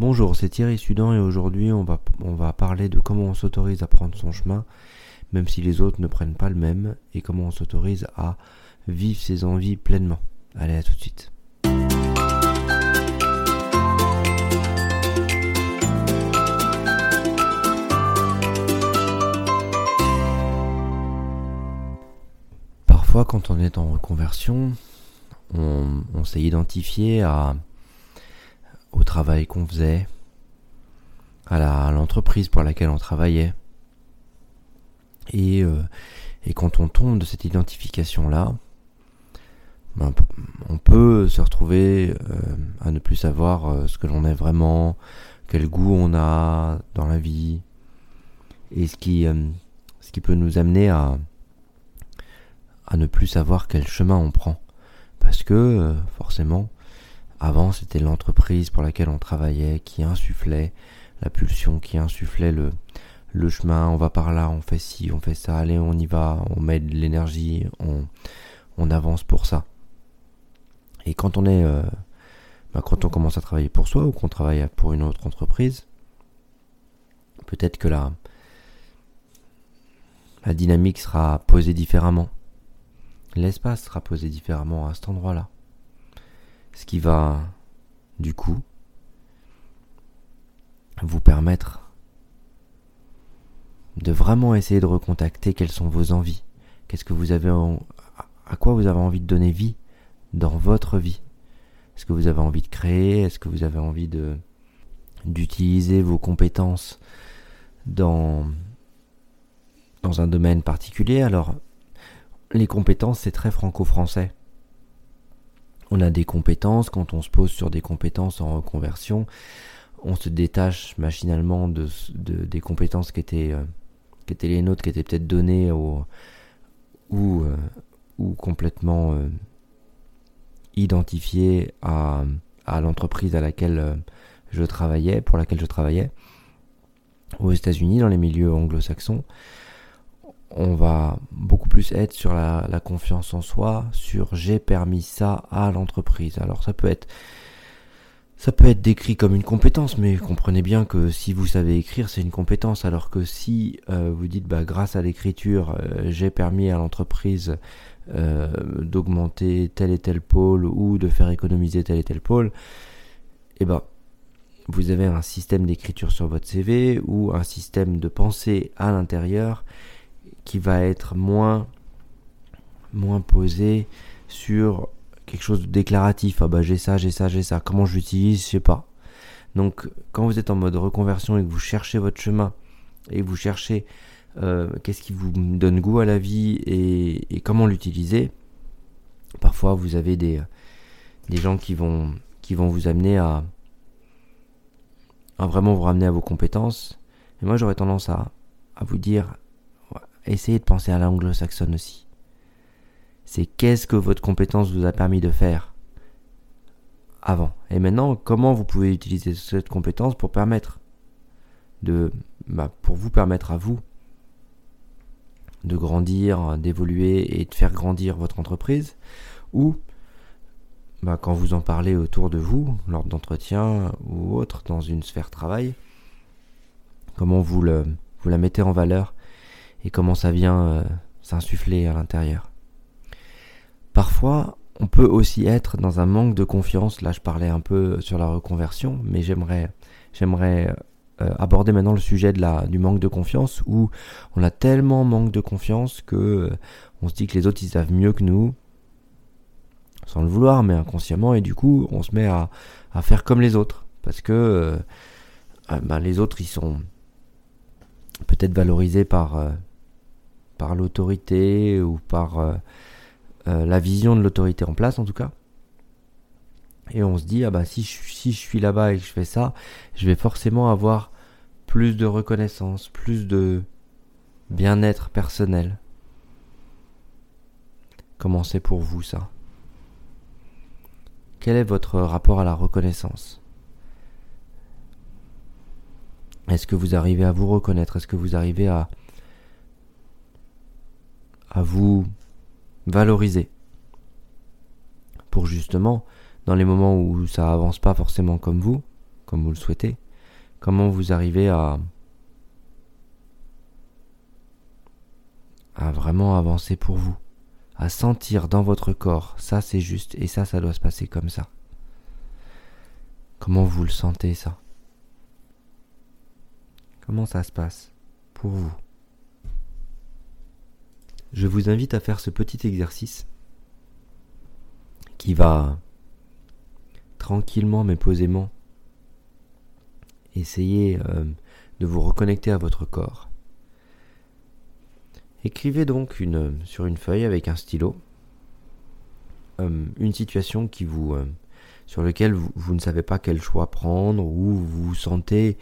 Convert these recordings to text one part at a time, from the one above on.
Bonjour, c'est Thierry Sudan et aujourd'hui on va, parler de comment on s'autorise à prendre son chemin, même si les autres ne prennent pas le même, et comment on s'autorise à vivre ses envies pleinement. Allez, à tout de suite. Parfois, quand on est en reconversion, on, on s'est identifié à au travail qu'on faisait, à l'entreprise pour laquelle on travaillait. Et, euh, et quand on tombe de cette identification-là, ben, on peut se retrouver euh, à ne plus savoir euh, ce que l'on est vraiment, quel goût on a dans la vie, et ce qui, ce qui peut nous amener à, à ne plus savoir quel chemin on prend. Parce que, forcément, avant, c'était l'entreprise pour laquelle on travaillait qui insufflait la pulsion, qui insufflait le, le chemin. On va par là, on fait ci, on fait ça, allez, on y va, on met de l'énergie, on, on avance pour ça. Et quand on est, euh, bah, quand on commence à travailler pour soi ou qu'on travaille pour une autre entreprise, peut-être que la, la dynamique sera posée différemment. L'espace sera posé différemment à cet endroit-là. Ce qui va, du coup, vous permettre de vraiment essayer de recontacter quelles sont vos envies. Qu'est-ce que vous avez à quoi vous avez envie de donner vie dans votre vie? Est-ce que vous avez envie de créer? Est-ce que vous avez envie de d'utiliser vos compétences dans dans un domaine particulier? Alors les compétences c'est très franco-français on a des compétences, quand on se pose sur des compétences en reconversion, on se détache machinalement de, des compétences qui étaient, euh, qui étaient les nôtres, qui étaient peut-être données ou, euh, ou complètement euh, identifiées à, à l'entreprise à laquelle je travaillais, pour laquelle je travaillais. Aux États-Unis, dans les milieux anglo-saxons, on va beaucoup plus être sur la, confiance en soi, sur j'ai permis ça à l'entreprise. Alors ça peut être ça peut être décrit comme une compétence, mais comprenez bien que si vous savez écrire, c'est une compétence, alors que si euh, vous dites bah grâce à l'écriture, euh, j'ai permis à l'entreprise euh, d'augmenter tel et tel pôle ou de faire économiser tel et tel pôle, eh ben vous avez un système d'écriture sur votre CV ou un système de pensée à l'intérieur qui va être moins, moins posé sur quelque chose de déclaratif. Ah bah j'ai ça, j'ai ça, j'ai ça. Comment je l'utilise, je sais pas. Donc quand vous êtes en mode reconversion et que vous cherchez votre chemin et vous cherchez euh, qu'est-ce qui vous donne goût à la vie et, comment l'utiliser, parfois vous avez des, gens qui vont, qui vont vous amener à, à vraiment vous ramener à vos compétences. Et moi j'aurais tendance à, à vous dire essayez de penser à l'anglo-saxonne aussi. C'est qu'est-ce que votre compétence vous a permis de faire avant. Et maintenant, comment vous pouvez utiliser cette compétence pour permettre de, bah, pour vous permettre à vous de grandir, d'évoluer et de faire grandir votre entreprise, ou bah, quand vous en parlez autour de vous, lors d'entretiens ou autre, dans une sphère travail, comment vous, vous la mettez en valeur et comment ça vient euh, s'insuffler à l'intérieur. Parfois, on peut aussi être dans un manque de confiance. Là, je parlais un peu sur la reconversion, mais j'aimerais, j'aimerais euh, aborder maintenant le sujet de la, du manque de confiance où on a tellement manque de confiance que euh, on se dit que les autres ils savent mieux que nous, sans le vouloir, mais inconsciemment, et du coup, on se met à, à faire comme les autres parce que ben, les autres ils sont peut-être valorisés par par l'autorité ou par euh, euh, la vision de l'autorité en place en tout cas. Et on se dit, ah bah si je, si je suis là-bas et que je fais ça, je vais forcément avoir plus de reconnaissance, plus de bien-être personnel. Comment c'est pour vous ça? Quel est votre rapport à la reconnaissance? Est-ce que vous arrivez à vous reconnaître? Est-ce que vous arrivez à à vous valoriser. Pour justement, dans les moments où ça avance pas forcément comme vous, comme vous le souhaitez, comment vous arrivez à, à vraiment avancer pour vous, à sentir dans votre corps, ça c'est juste et ça ça doit se passer comme ça. Comment vous le sentez ça? Comment ça se passe pour vous? Je vous invite à faire ce petit exercice qui va tranquillement mais posément essayer euh, de vous reconnecter à votre corps. Écrivez donc une, sur une feuille avec un stylo euh, une situation qui vous, euh, sur laquelle vous, ne savez pas quel choix prendre, ou vous vous sentez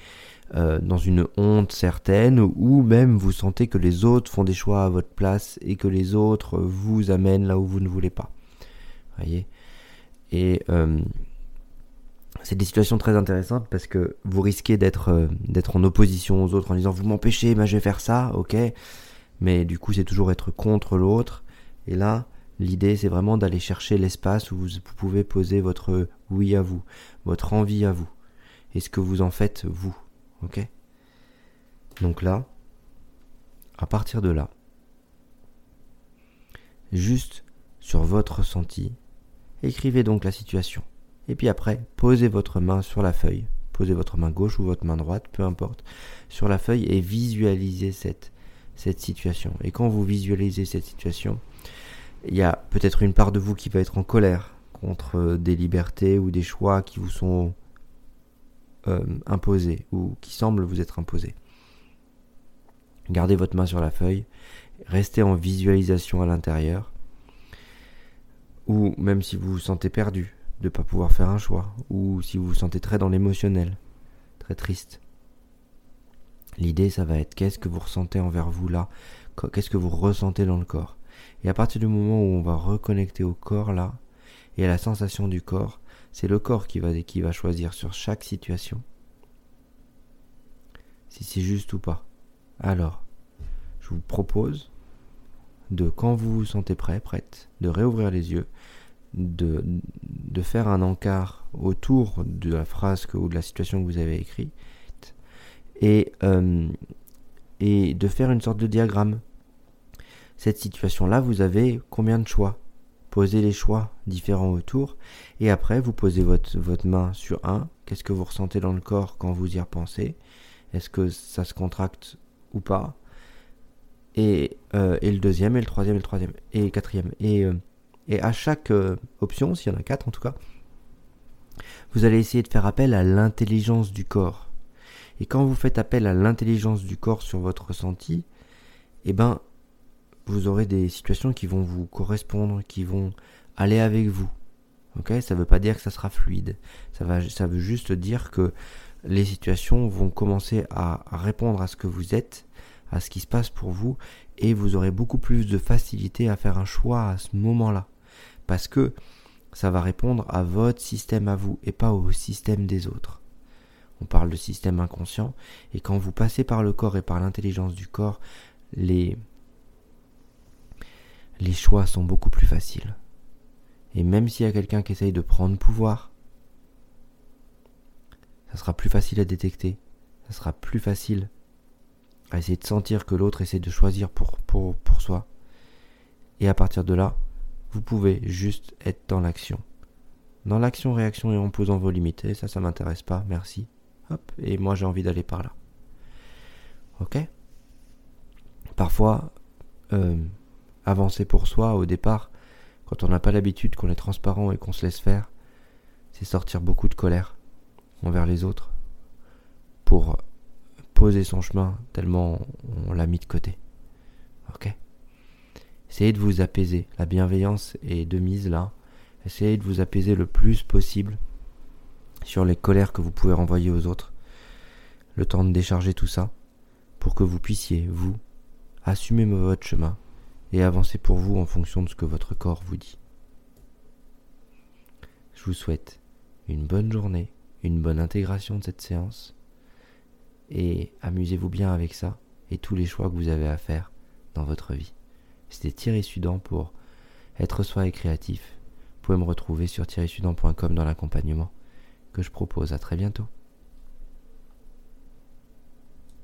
dans une honte certaine, ou même vous sentez que les autres font des choix à votre place et que les autres vous amènent là où vous ne voulez pas. Voyez? Et c'est des situations très intéressantes parce que vous risquez d'être euh, d'être en opposition aux autres en disant vous m'empêchez, mais je vais faire ça, ok? Mais du coup, c'est toujours être contre l'autre. Et là, l'idée, c'est vraiment d'aller chercher l'espace où vous, pouvez poser votre oui à vous, votre envie à vous, et ce que vous en faites vous, ok? Donc là, à partir de là, juste sur votre ressenti, écrivez donc la situation. Et puis après, posez votre main sur la feuille. Posez votre main gauche ou votre main droite, peu importe, sur la feuille et visualisez cette, cette situation. Et quand vous visualisez cette situation, il y a peut-être une part de vous qui va être en colère contre des libertés ou des choix qui vous sont euh, imposés ou qui semblent vous être imposés. Gardez votre main sur la feuille, restez en visualisation à l'intérieur, ou même si vous vous sentez perdu, de ne pas pouvoir faire un choix, ou si vous vous sentez très dans l'émotionnel, très triste. L'idée, ça va être qu'est-ce que vous ressentez envers vous là, qu'est-ce que vous ressentez dans le corps? Et à partir du moment où on va reconnecter au corps là, et à la sensation du corps, c'est le corps qui va, qui va choisir sur chaque situation si c'est juste ou pas. Alors, je vous propose de, quand vous vous sentez prêt, prête, de réouvrir les yeux de, de faire un encart autour de la phrase ou de la situation que vous avez écrite et, euh, et de faire une sorte de diagramme. Cette situation-là, vous avez combien de choix? Posez les choix différents autour et après vous posez votre, votre main sur un. Qu'est-ce que vous ressentez dans le corps quand vous y repensez? Est-ce que ça se contracte ou pas? Et, euh, et, le deuxième, et le troisième, et le troisième, et le quatrième. Et euh, et à chaque euh, option, s'il y en a quatre en tout cas, vous allez essayer de faire appel à l'intelligence du corps. Et quand vous faites appel à l'intelligence du corps sur votre ressenti, eh ben, vous aurez des situations qui vont vous correspondre, qui vont aller avec vous. Ok Ça ne veut pas dire que ça sera fluide. Ça, va, ça veut juste dire que les situations vont commencer à répondre à ce que vous êtes, à ce qui se passe pour vous, et vous aurez beaucoup plus de facilité à faire un choix à ce moment-là parce que ça va répondre à votre système à vous et pas au système des autres. On parle de système inconscient et quand vous passez par le corps et par l'intelligence du corps, les les choix sont beaucoup plus faciles. Et même s'il y a quelqu'un qui essaye de prendre pouvoir, ça sera plus facile à détecter, ça sera plus facile à essayer de sentir que l'autre essaie de choisir pour, soi. Et à partir de là, vous pouvez juste être dans l'action. Dans l'action-réaction et en posant vos limites. Et ça, ça m'intéresse pas, merci. Hop, et moi j'ai envie d'aller par là. Ok? Parfois, euh, avancer pour soi au départ, quand on n'a pas l'habitude, qu'on est transparent et qu'on se laisse faire, c'est sortir beaucoup de colère envers les autres pour poser son chemin tellement on l'a mis de côté. Ok? Essayez de vous apaiser. La bienveillance est de mise là. Essayez de vous apaiser le plus possible sur les colères que vous pouvez renvoyer aux autres. Le temps de décharger tout ça pour que vous puissiez, vous, assumer votre chemin et avancer pour vous en fonction de ce que votre corps vous dit. Je vous souhaite une bonne journée, une bonne intégration de cette séance et amusez-vous bien avec ça et tous les choix que vous avez à faire dans votre vie. C'était Thierry Sudan pour être soi et créatif. Vous pouvez me retrouver sur thierrysudan.com dans l'accompagnement que je propose. À très bientôt.